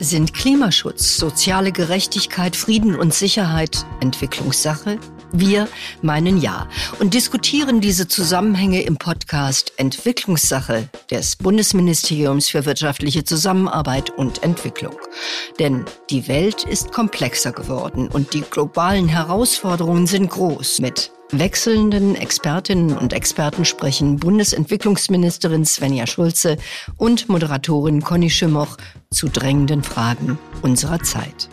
Sind Klimaschutz, soziale Gerechtigkeit, Frieden und Sicherheit Entwicklungssache? Wir meinen ja und diskutieren diese Zusammenhänge im Podcast Entwicklungssache des Bundesministeriums für wirtschaftliche Zusammenarbeit und Entwicklung. Denn die Welt ist komplexer geworden und die globalen Herausforderungen sind groß mit wechselnden Expertinnen und Experten sprechen Bundesentwicklungsministerin Svenja Schulze und Moderatorin Conny Schimmoch zu drängenden Fragen unserer Zeit.